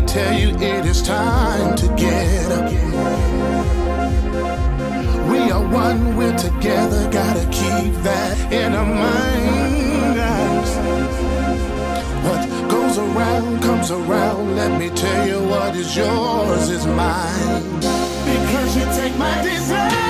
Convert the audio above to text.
me tell you it is time to get up. We are one, we're together, gotta keep that in our minds. What goes around comes around, let me tell you what is yours is mine. Because you take my desire.